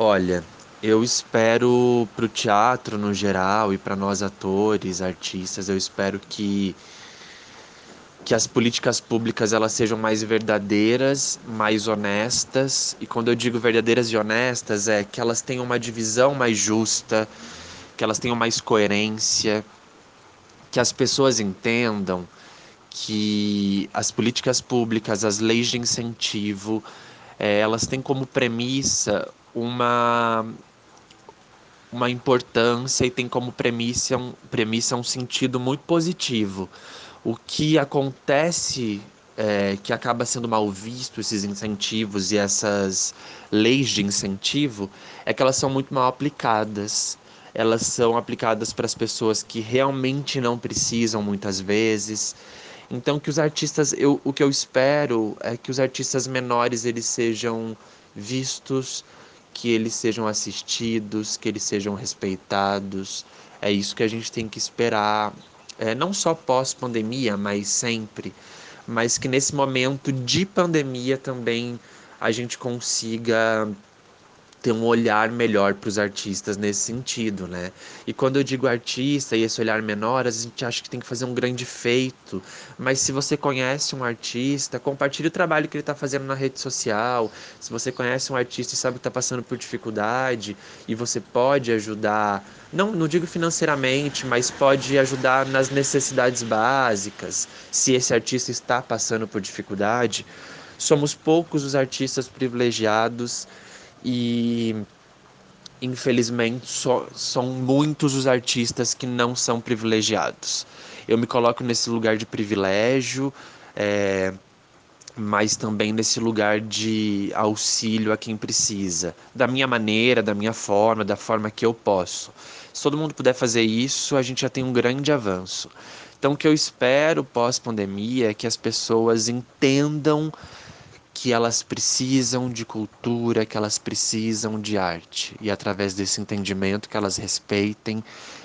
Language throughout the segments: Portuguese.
Olha, eu espero para o teatro no geral e para nós atores, artistas, eu espero que que as políticas públicas elas sejam mais verdadeiras, mais honestas. E quando eu digo verdadeiras e honestas, é que elas tenham uma divisão mais justa, que elas tenham mais coerência, que as pessoas entendam que as políticas públicas, as leis de incentivo, é, elas têm como premissa uma uma importância e tem como premissa um, premissa um sentido muito positivo o que acontece é, que acaba sendo mal visto esses incentivos e essas leis de incentivo é que elas são muito mal aplicadas. Elas são aplicadas para as pessoas que realmente não precisam muitas vezes. Então que os artistas, eu, o que eu espero é que os artistas menores eles sejam vistos, que eles sejam assistidos, que eles sejam respeitados. É isso que a gente tem que esperar é, não só pós-pandemia, mas sempre, mas que nesse momento de pandemia também a gente consiga ter um olhar melhor para os artistas nesse sentido, né? E quando eu digo artista e esse olhar menor, a gente acha que tem que fazer um grande feito, mas se você conhece um artista, compartilhe o trabalho que ele está fazendo na rede social. Se você conhece um artista e sabe que está passando por dificuldade e você pode ajudar, não, não digo financeiramente, mas pode ajudar nas necessidades básicas. Se esse artista está passando por dificuldade, somos poucos os artistas privilegiados e infelizmente são muitos os artistas que não são privilegiados. Eu me coloco nesse lugar de privilégio, é, mas também nesse lugar de auxílio a quem precisa, da minha maneira, da minha forma, da forma que eu posso. Se todo mundo puder fazer isso, a gente já tem um grande avanço. Então, o que eu espero pós-pandemia é que as pessoas entendam que elas precisam de cultura, que elas precisam de arte. E através desse entendimento que elas respeitem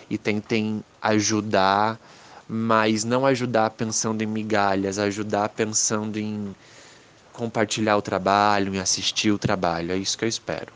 e tentem ajudar, mas não ajudar pensando em migalhas, ajudar pensando em compartilhar o trabalho, em assistir o trabalho. É isso que eu espero.